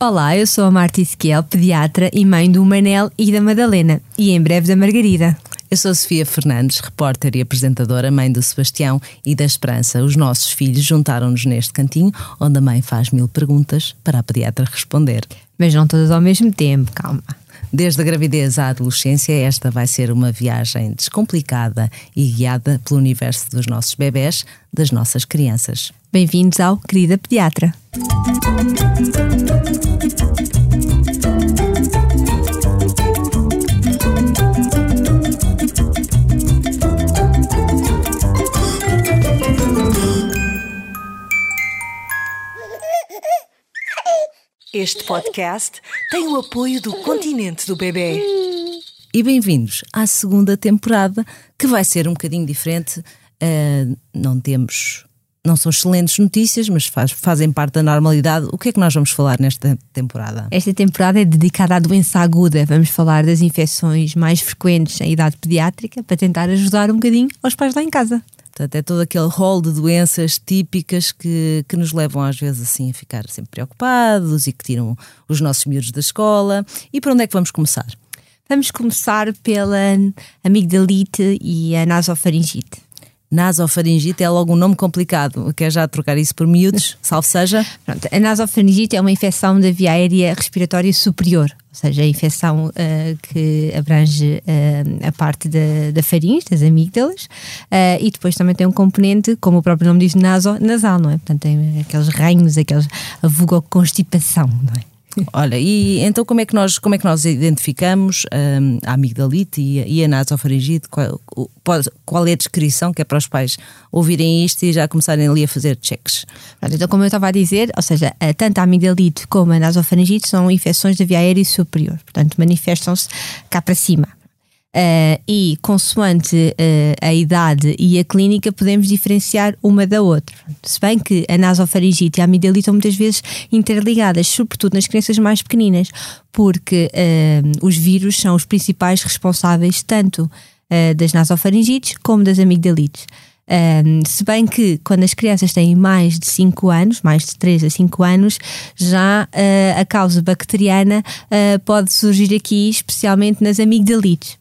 Olá, eu sou a Marta Ezequiel, pediatra e mãe do Manel e da Madalena, e em breve da Margarida. Eu sou a Sofia Fernandes, repórter e apresentadora, mãe do Sebastião e da Esperança. Os nossos filhos juntaram-nos neste cantinho, onde a mãe faz mil perguntas para a pediatra responder. Mas não todas ao mesmo tempo, calma. Desde a gravidez à adolescência, esta vai ser uma viagem descomplicada e guiada pelo universo dos nossos bebés, das nossas crianças. Bem-vindos ao Querida Pediatra. Este podcast tem o apoio do Continente do Bebê. E bem-vindos à segunda temporada, que vai ser um bocadinho diferente. Uh, não temos. Não são excelentes notícias, mas faz, fazem parte da normalidade. O que é que nós vamos falar nesta temporada? Esta temporada é dedicada à doença aguda. Vamos falar das infecções mais frequentes em idade pediátrica para tentar ajudar um bocadinho aos pais lá em casa. Portanto, é todo aquele rol de doenças típicas que, que nos levam às vezes assim a ficar sempre preocupados e que tiram os nossos miúdos da escola. E por onde é que vamos começar? Vamos começar pela amigdalite e a nasofaringite. Nasofaringite é logo um nome complicado. Quer já trocar isso por miúdos? Salve seja. Pronto, a nasofaringite é uma infecção da via aérea respiratória superior, ou seja, a infecção uh, que abrange uh, a parte da, da faringe, das amígdalas, uh, e depois também tem um componente, como o próprio nome diz, naso, nasal, não é? Portanto, tem aqueles ranhos, aqueles, a vulgoconstipação, não é? Olha, e então como é que nós, como é que nós identificamos um, a amigdalite e a, e a nasofaringite? Qual, qual, é a descrição que é para os pais ouvirem isto e já começarem ali a fazer checks? Então, como eu estava a dizer, ou seja, tanto a amigdalite como a nasofaringite são infecções da via aérea superior, portanto manifestam-se cá para cima. Uh, e, consoante uh, a idade e a clínica, podemos diferenciar uma da outra. Se bem que a nasofaringite e a amigdalite estão muitas vezes interligadas, sobretudo nas crianças mais pequeninas, porque uh, os vírus são os principais responsáveis tanto das nasofaringites como das amigdalites. se bem que quando as crianças têm mais de 5 anos, mais de 3 a 5 anos, já uh, a causa bacteriana uh, pode surgir aqui, especialmente nas amigdalites.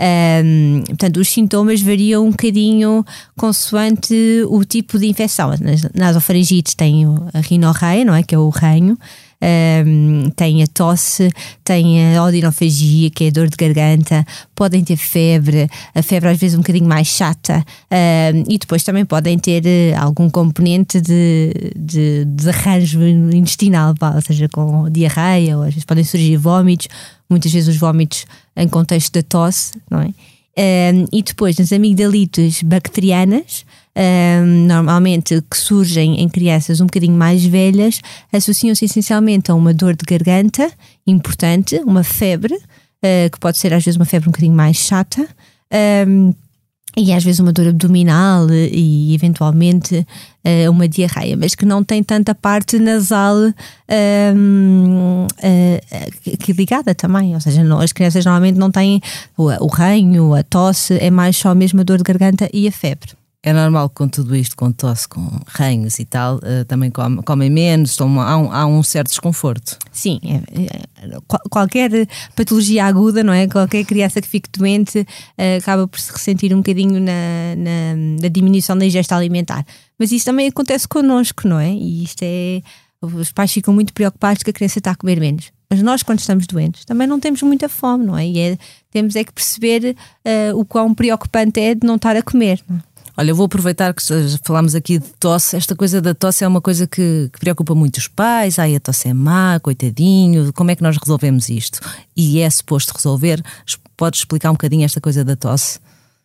Um, portanto, os sintomas variam um bocadinho consoante o tipo de infecção. Nas nasofaringites tem a rinorreia, não é? Que é o ranho. Um, tem a tosse, tem a odinofagia, que é a dor de garganta, podem ter febre, a febre às vezes um bocadinho mais chata, um, e depois também podem ter uh, algum componente de, de, de arranjo intestinal, ou seja, com diarreia, ou às vezes podem surgir vômitos, muitas vezes os vômitos em contexto da tosse, não é? Um, e depois nas amigdalites bacterianas, um, normalmente que surgem em crianças um bocadinho mais velhas, associam-se essencialmente a uma dor de garganta importante, uma febre, uh, que pode ser às vezes uma febre um bocadinho mais chata. Um, e às vezes uma dor abdominal e eventualmente uh, uma diarreia, mas que não tem tanta parte nasal uh, que ligada também, ou seja, não, as crianças normalmente não têm o, o ranho, a tosse, é mais só mesmo a dor de garganta e a febre. É normal com tudo isto, com tosse, com ranhos e tal, uh, também comem, comem menos, tomam, há, um, há um certo desconforto. Sim, é, é, qualquer patologia aguda, não é? Qualquer criança que fique doente uh, acaba por se ressentir um bocadinho na, na, na, diminuição da ingesta alimentar. Mas isso também acontece connosco, não é? E isto é. Os pais ficam muito preocupados que a criança está a comer menos. Mas nós, quando estamos doentes, também não temos muita fome, não é? E é, temos é que perceber uh, o quão preocupante é de não estar a comer. Não é? Olha, eu vou aproveitar que falámos aqui de tosse. Esta coisa da tosse é uma coisa que, que, preocupa muito os pais. Ai, a tosse é má, coitadinho. Como é que nós resolvemos isto? E é suposto resolver? Podes explicar um bocadinho esta coisa da tosse?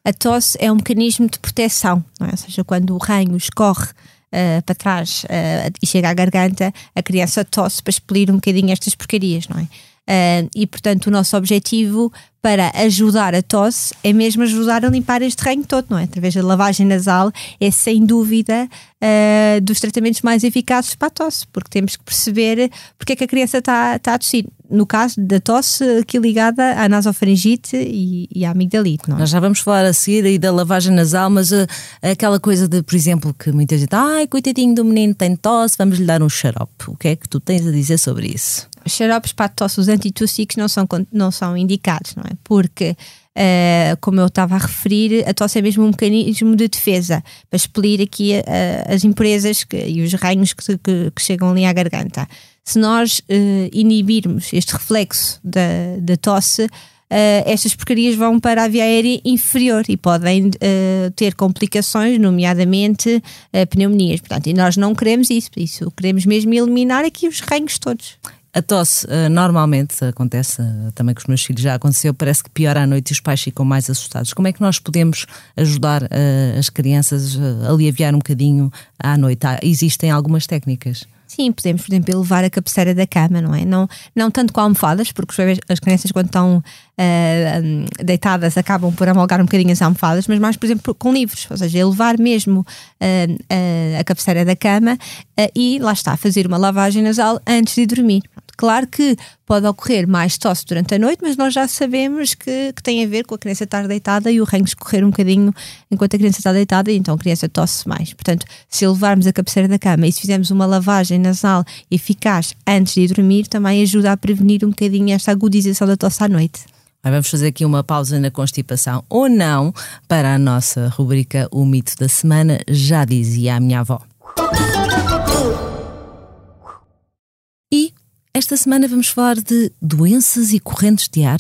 A tosse é um mecanismo de proteção, é? ou seja, quando o ranho escorre uh, para trás uh, e chega à garganta, a criança tosse para expelir um bocadinho estas porcarias, não é? Uh, e portanto, o nosso objetivo para ajudar a tosse é mesmo ajudar a limpar este ranho todo, não é? Através da lavagem nasal é sem dúvida uh, dos tratamentos mais eficazes para a tosse, porque temos que perceber porque é que a criança está, está a tossir. No caso da tosse, aqui ligada à nasofaringite e, e à amigdalite, não é? Nós já vamos falar a seguir aí da lavagem nasal, mas uh, aquela coisa de, por exemplo, que muita gente, ai, coitadinho do menino tem tosse, vamos lhe dar um xarope. O que é que tu tens a dizer sobre isso? Xaropes para a tosse, os antitussicos não são, não são indicados, não é? Porque, uh, como eu estava a referir, a tosse é mesmo um mecanismo de defesa para expelir aqui uh, as impurezas que, e os ranhos que, que, que, chegam ali à garganta. Se nós uh, inibirmos este reflexo da, da tosse, estas porcarias vão para a via aérea inferior e podem ter complicações, nomeadamente pneumonias. Portanto, e nós não queremos isso, isso queremos mesmo eliminar aqui os ranhos todos. A tosse uh, normalmente acontece, uh, também com os meus filhos já aconteceu, parece que piora à noite e os pais ficam mais assustados. Como é que nós podemos ajudar uh, as crianças a aliviar um bocadinho à noite? Há, existem algumas técnicas. Sim, podemos, por exemplo, elevar a cabeceira da cama, não é? Não, não tanto com almofadas, porque as crianças, quando estão uh, deitadas, acabam por amolgar um bocadinho as almofadas, mas mais, por exemplo, com livros, ou seja, elevar mesmo uh, a cabeceira da cama e lá está, fazer uma lavagem nasal antes de dormir. Claro que pode ocorrer mais tosse durante a noite, mas nós já sabemos que, que tem a ver com a criança estar deitada e o ranho escorrer um bocadinho enquanto a criança está deitada e então a criança tosse mais. Portanto, se levarmos a cabeceira da cama e se fizermos uma lavagem nasal eficaz antes de dormir, também ajuda a prevenir um bocadinho esta agudização da tosse à noite. Vamos fazer aqui uma pausa na constipação ou não para a nossa rubrica O Mito da Semana, já dizia a minha avó. E esta semana vamos falar de doenças e correntes de ar.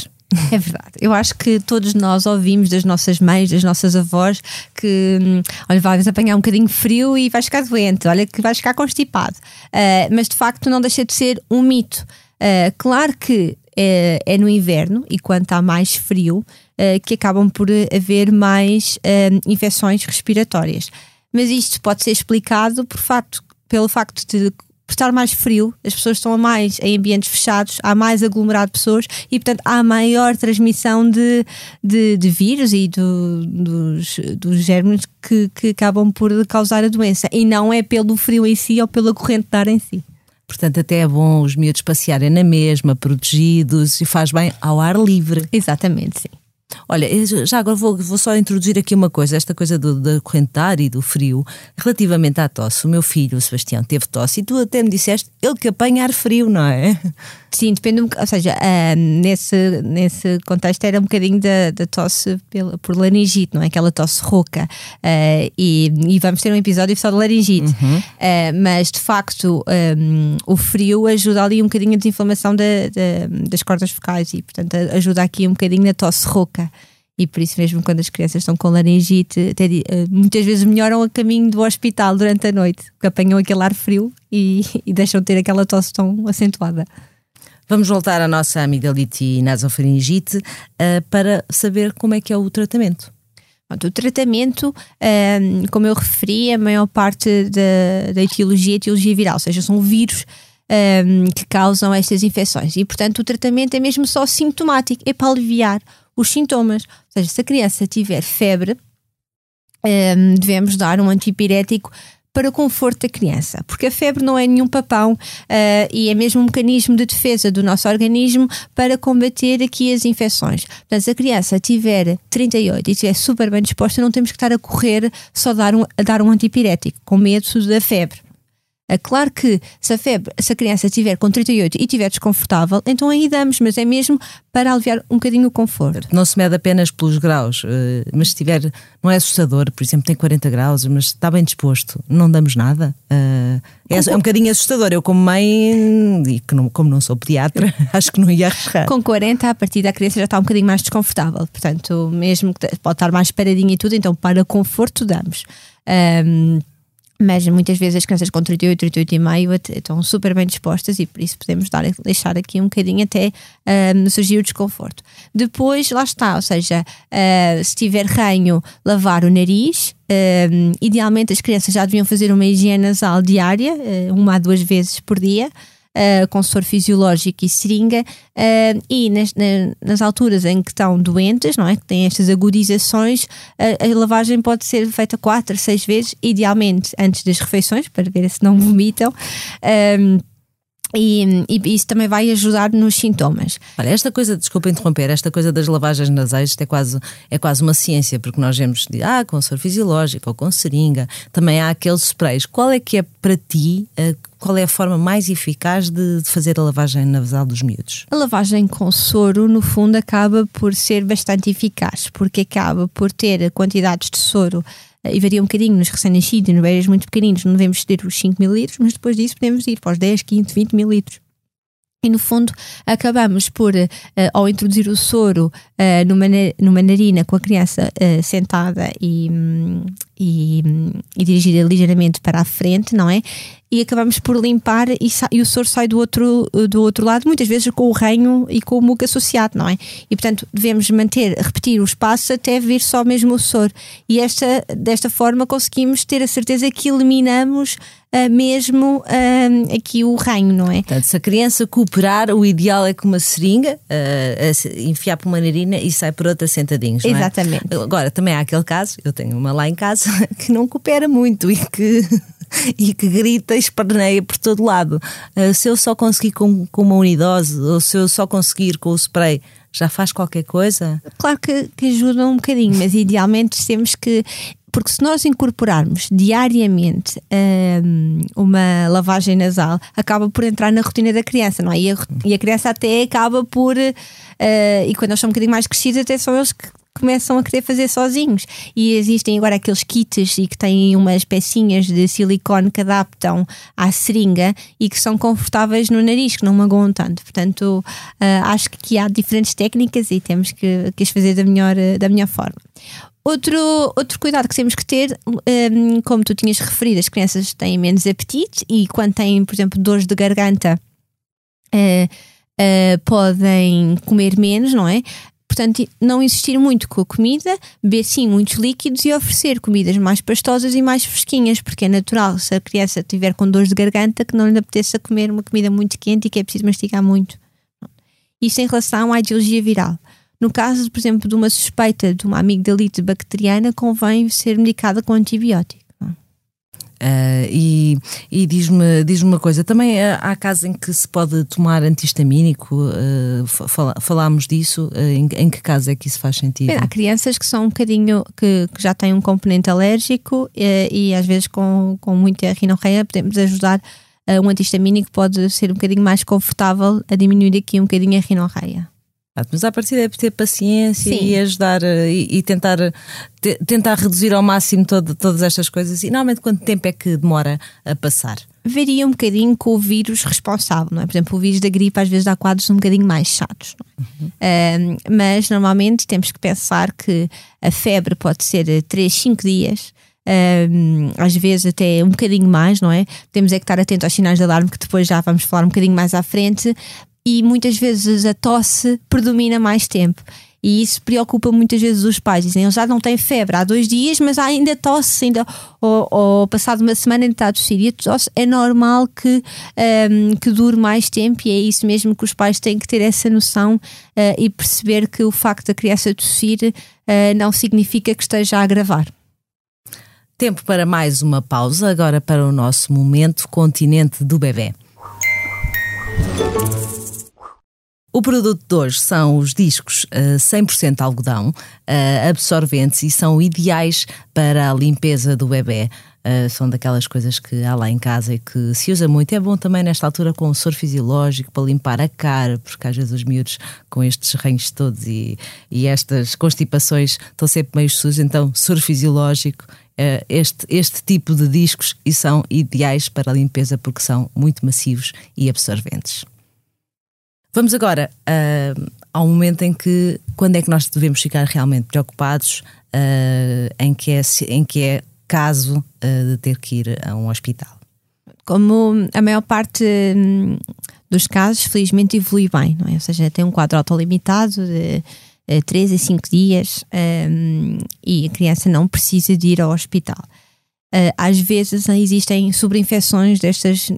É verdade. Eu acho que todos nós ouvimos das nossas mães, das nossas avós, que hum, olha, vais apanhar um bocadinho frio e vais ficar doente, olha que vais ficar constipado. Uh, mas de facto não deixa de ser um mito. Uh, claro que é, é, no inverno e quando está mais frio uh, que acabam por haver mais infecções respiratórias. Mas isto pode ser explicado por facto, pelo facto de por estar mais frio, as pessoas estão mais em ambientes fechados, há mais aglomerado de pessoas e, portanto, há maior transmissão de, de, de vírus e do, dos, dos germes que, que acabam por causar a doença. E não é pelo frio em si ou pela corrente de ar em si. Portanto, até é bom os miúdos passearem na mesma, protegidos e faz bem ao ar livre. Exatamente, sim. Olha, já agora vou, vou só introduzir aqui uma coisa, esta coisa do, da corrente de ar e do frio, relativamente à tosse. O meu filho, o Sebastião, teve tosse e tu até me disseste ele que apanha ar frio, não é? Sim, depende um Ou seja, uh, nesse, nesse contexto era um bocadinho da, da tosse pela, por laringite, não é? Aquela tosse rouca. Uh, e, e, vamos ter um episódio só de laringite. Uhum. Uh, mas de facto, um, o frio ajuda ali um bocadinho a desinflamação da, da, das cordas focais e, portanto, ajuda aqui um bocadinho na tosse rouca e por isso mesmo quando as crianças estão com laringite até, muitas vezes melhoram a caminho do hospital durante a noite porque apanham aquele ar frio e, e deixam de ter aquela tosse tão acentuada. Vamos voltar à nossa amigdalite e nasofaringite uh, para saber como é que é o tratamento. O tratamento, um, como eu referi, a maior parte da, da etiologia é etiologia viral, ou seja, são vírus um, que causam estas infecções. E, portanto, o tratamento é mesmo só sintomático, é para aliviar os sintomas. Ou seja, se a criança tiver febre, um, devemos dar um antipirético para o conforto da criança, porque a febre não é nenhum papão uh, e é mesmo um mecanismo de defesa do nosso organismo para combater aqui as infecções. Portanto, se a criança tiver 38 e estiver super bem disposta, não temos que estar a correr só dar um, a dar um antipirético, com medo da febre. É claro que se a febre, se a criança estiver com 38 e estiver desconfortável, então aí damos, mas é mesmo para aliviar um bocadinho o conforto. Não se mede apenas pelos graus, eh, mas se tiver, não é assustador, por exemplo, tem 40 graus, mas está bem disposto, não damos nada. Eh, é, é um bocadinho assustador. Eu, como mãe, e como não sou pediatra, acho que não ia arriscar. Com 40, a partir da criança já está um bocadinho mais desconfortável, portanto, mesmo que pode estar mais paradinha e tudo, então para conforto damos. Um, mas muitas vezes as crianças com 38, 38 e meio estão super bem dispostas e por isso podemos dar, deixar aqui um bocadinho até um, surgir o desconforto. Depois, lá está, ou seja, uh, se tiver ranho, lavar o nariz. Um, idealmente as crianças já deviam fazer uma higiene nasal diária, uh, uma a duas vezes por dia. Uh, com soro fisiológico e seringa, uh, e nas, na, nas alturas em que estão doentes, não é? Que têm estas agudizações, a lavagem pode ser feita quatro, seis vezes, idealmente antes das refeições, para ver se não vomitam. E, e, isso também vai ajudar nos sintomas. Olha, esta coisa, desculpa interromper, esta coisa das lavagens nasais isto é quase, é quase uma ciência, porque nós vemos, ah, com soro fisiológico ou com seringa, também há aqueles sprays. Qual é que é para ti, qual é a forma mais eficaz de, de fazer a lavagem nasal dos miúdos? A lavagem com soro, no fundo, acaba por ser bastante eficaz, porque acaba por ter quantidades de soro e varia um bocadinho nos recém-nascidos e nos bebês muito pequeninos, não devemos ter os 5 ml, mas depois disso podemos ir para os 10, 15, 20 ml. E no fundo acabamos por, uh, ao introduzir o soro uh, numa, numa narina com a criança uh, sentada e, um, e, um, e dirigida ligeiramente para a frente, não é? E acabamos por limpar e, e, o soro sai do outro, do outro lado, muitas vezes com o reino e com o muco associado, não é? E portanto devemos manter, repetir o espaço até vir só mesmo o soro. E esta, desta forma conseguimos ter a certeza que eliminamos uh, mesmo uh, aqui o reino, não é? Portanto, se a criança cooperar, o ideal é que uma seringa uh, enfiar por uma narina e sai por outra sentadinhos, não é? Exatamente. Agora, também há aquele caso, eu tenho uma lá em casa que não coopera muito e que e que grita e esperneia por todo lado. Uh, se eu só conseguir com, com uma unidose ou se eu só conseguir com o spray, já faz qualquer coisa? Claro que, que ajuda um bocadinho, mas idealmente temos que porque se nós incorporarmos diariamente um, uma lavagem nasal, acaba por entrar na rotina da criança, não é? E a, e a criança até acaba por. Uh, e quando eles são um bocadinho mais crescidos, até são eles que começam a querer fazer sozinhos. E existem agora aqueles kits e que têm umas pecinhas de silicone que adaptam à seringa e que são confortáveis no nariz, que não magoam tanto. Portanto, uh, acho que há diferentes técnicas e temos que, que as fazer da melhor, da melhor forma. Outro, outro cuidado que temos que ter, um, como tu tinhas referido, as crianças têm menos apetite e quando têm, por exemplo, dores de garganta, uh, uh, podem comer menos, não é? Portanto, não insistir muito com a comida, beber sim muitos líquidos e oferecer comidas mais pastosas e mais fresquinhas, porque é natural, se a criança tiver com dores de garganta, que não lhe apeteça comer uma comida muito quente e que é preciso mastigar muito. Isso em relação à ideologia viral. No caso, por exemplo, de uma suspeita de uma amigdalite bacteriana, convém ser medicada com antibiótico. Uh, e, e diz-me diz uma coisa, também uh, há casos em que se pode tomar antihistamínico, uh, fal falámos disso, em, em, que caso é que isso faz sentido? Bem, há crianças que são um bocadinho, que, que já têm um componente alérgico e às vezes com, com muita rinorreia podemos ajudar, um antihistamínico pode ser um bocadinho mais confortável a diminuir aqui um bocadinho a rinorreia. Mas a partir é ter paciência Sim. e ajudar e, e tentar, te, tentar reduzir ao máximo todo, todas estas coisas. E normalmente quanto tempo é que demora a passar? Varia um bocadinho com o vírus responsável, não é? Por exemplo, o vírus da gripe às vezes dá quadros um bocadinho mais chatos, uhum. um, mas normalmente temos que pensar que a febre pode ser 3, 5 dias. Um, às vezes até um bocadinho mais, não é? Temos é que estar atento aos sinais de alarme, que depois já vamos falar um bocadinho mais à frente, e muitas vezes a tosse predomina mais tempo. E isso preocupa muitas vezes os pais. Dizem, ele já não tem febre há dois dias, mas ainda tosse, ainda, ou, ou passado uma semana ainda está a tossir. E a tosse é normal que, um, que dure mais tempo e é isso mesmo que os pais têm que ter essa noção uh, e perceber que o facto da criança tossir uh, não significa que esteja a agravar. Tempo para mais uma pausa, agora para o nosso momento continente do bebê. O produto de hoje são os discos uh, 100% algodão, uh, absorventes e são ideais para a limpeza do bebê. Uh, são daquelas coisas que há lá em casa e que se usa muito. É bom também nesta altura com o soro fisiológico para limpar a cara, porque às vezes os miúdos com estes ranhos todos e, e estas constipações estão sempre meio sujos, então soro fisiológico. Uh, este, este tipo de discos e são ideais para a limpeza porque são muito macios e absorventes. Vamos agora uh, ao momento em que, quando é que nós devemos ficar realmente preocupados uh, em, que é, em que é caso uh, de ter que ir a um hospital? Como a maior parte hum, dos casos, felizmente, evolui bem, não é? Ou seja, tem um quadro autolimitado de uh, 3 a 5 dias um, e a criança não precisa de ir ao hospital. Uh, às vezes existem sobreinfecções destas uh,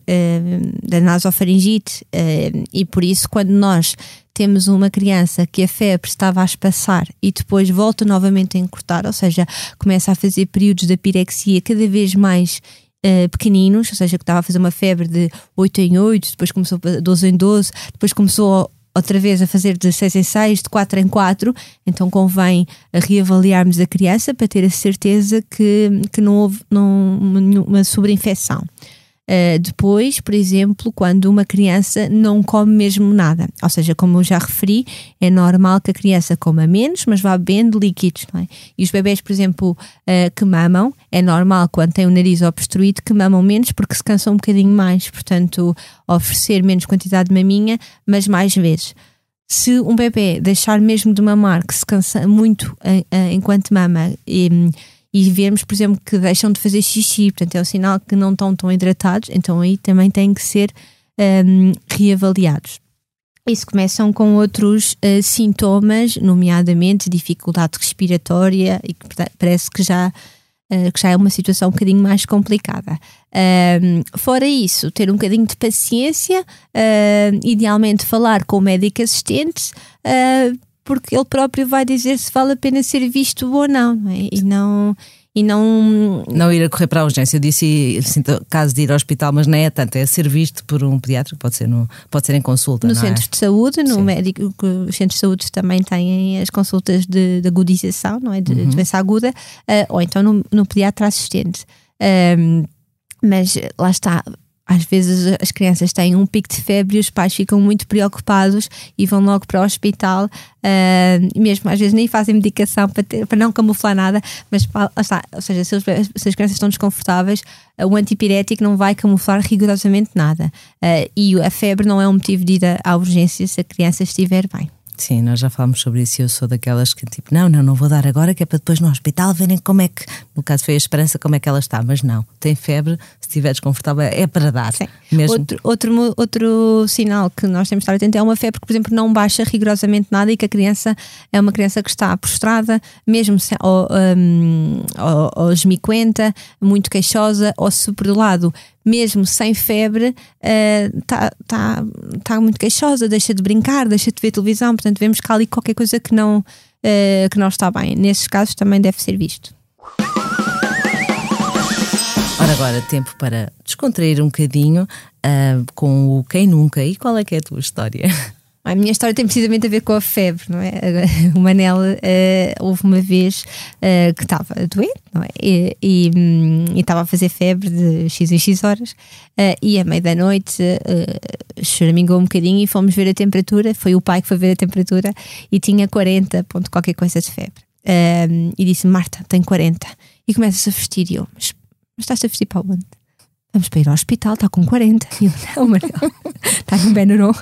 da nasofaringite uh, e por isso quando nós temos uma criança que a febre estava a espaçar e depois volta novamente a encurtar, ou seja, começa a fazer períodos de pirexia cada vez mais uh, pequeninos, ou seja, que estava a fazer uma febre de 8 em 8, depois começou a 12 em 12, depois começou outra vez a fazer de 6 em 6, de 4 em 4, então convém reavaliarmos a criança para ter a certeza que, que não houve não, uma sobreinfecção. Uh, depois, por exemplo, quando uma criança não come mesmo nada, ou seja, como eu já referi, é normal que a criança coma menos, mas vá bebendo líquidos, não é? E os bebés, por exemplo, uh, que mamam, é normal quando têm o nariz obstruído que mamam menos porque se cansam um bocadinho mais, portanto, oferecer menos quantidade de maminha, mas mais vezes. Se um bebê deixar mesmo de mamar, que se cansa muito uh, enquanto mama, e, e vemos, por exemplo, que deixam de fazer xixi, portanto é um sinal que não estão tão hidratados, então aí também têm que ser um, reavaliados. Isso começam com outros uh, sintomas, nomeadamente dificuldade respiratória, e que parece que já, uh, que já é uma situação um bocadinho mais complicada. Um, fora isso, ter um bocadinho de paciência, uh, idealmente falar com o médico assistente, porque ele próprio vai dizer se vale a pena ser visto ou não, não é? E não e não. Não ir a correr para a urgência. Eu disse, assim, caso de ir ao hospital, mas não é tanto, é ser visto por um pediatra, pode ser, no, pode ser em consulta. No é? centro é? de saúde, no Sim. médico, os centros de saúde também têm as consultas de, de agudização, não é? De, uhum. doença aguda, uh, ou então no, no pediatra assistente. Um, mas lá está, às vezes as crianças têm um pico de febre e os pais ficam muito preocupados e vão logo para o hospital, uh, mesmo às vezes nem fazem medicação para, ter, para não camuflar nada, mas está, ou seja, se, os, se, as crianças estão desconfortáveis, uh, o antipirético não vai camuflar rigorosamente nada. Uh, e a febre não é um motivo de ir à urgência se a criança estiver bem. Sim, nós já falámos sobre isso e eu sou daquelas que tipo, não, não, não vou dar agora, que é para depois no hospital verem como é que, no caso foi a esperança, como é que ela está, mas não, tem febre, se estiver desconfortável, é para dar. Sim. Mesmo. Outro, outro, outro sinal que nós temos de estar atentos é uma febre que, por exemplo, não baixa rigorosamente nada e que a criança é uma criança que está prostrada, mesmo se, ou, um, ou, ou esmiquenta, muito queixosa, ou se por lado mesmo sem febre, está uh, tá, tá muito queixosa, deixa de brincar, deixa de ver televisão, portanto vemos que há ali qualquer coisa que não, uh, que não está bem. Nesses casos também deve ser visto. Ora, agora tempo para descontrair um bocadinho uh, com o Quem Nunca. E qual é que é a tua história? A minha história tem precisamente a ver com a febre, não é? O Manel uh, houve uma vez uh, que estava doente, não é? E, e, um, e, estava a fazer febre de x em x horas uh, e à meia da noite uh, choramingou um bocadinho e fomos ver a temperatura. Foi o pai que foi ver a temperatura e tinha 40 ponto qualquer coisa de febre. e disse: Marta, tem 40. E começa-se a vestir. E eu, mas, mas estás a vestir para onde? Vamos para ir ao hospital, está com 40. E eu, não, Manuel, está no Benuron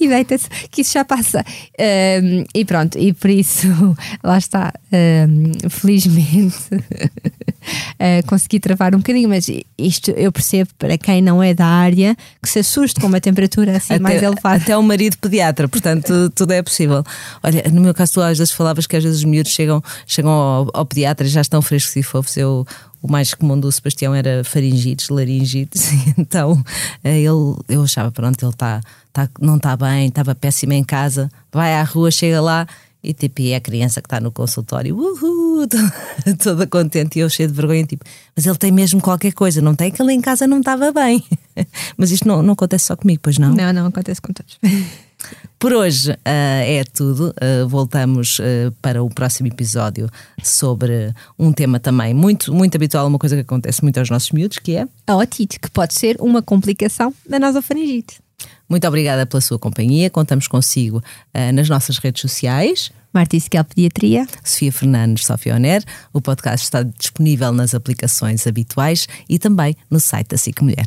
e deita-se, que isso já passa. Um, e pronto, e por isso, lá está, um, felizmente uh, consegui travar um bocadinho, mas isto eu percebo para quem não é da área que se assuste com uma temperatura assim até, mais elevada. Até o marido pediatra, portanto tudo é possível. Olha, no meu caso, tu às vezes falavas que às vezes os miúdos chegam, chegam ao, ao pediatra e já estão frescos e fofos. Eu o mais comum do Sebastião era faringites, laringites, então eh, ele, eu achava, pronto, ele tá, tá, não está bem, estava péssimo em casa, vai à rua, chega lá e tipo, e é a criança que está no consultório, uhul, toda contente e eu cheio de vergonha, tipo, mas ele tem mesmo qualquer coisa, não tem que ele em casa não estava bem. mas isto não, não acontece só comigo, pois não? Não, não acontece com todos. Por hoje uh, é tudo. Uh, voltamos uh, para o próximo episódio sobre um tema também muito, muito habitual, uma coisa que acontece muito aos nossos miúdos, que é a otite, que pode ser uma complicação da nasofaringite. Muito obrigada pela sua companhia. Contamos consigo nas nossas redes sociais. Marta Isquel Pediatria. Sofia Fernandes, Sofia Oner. O podcast está disponível nas aplicações habituais e também no site da SIC Mulher.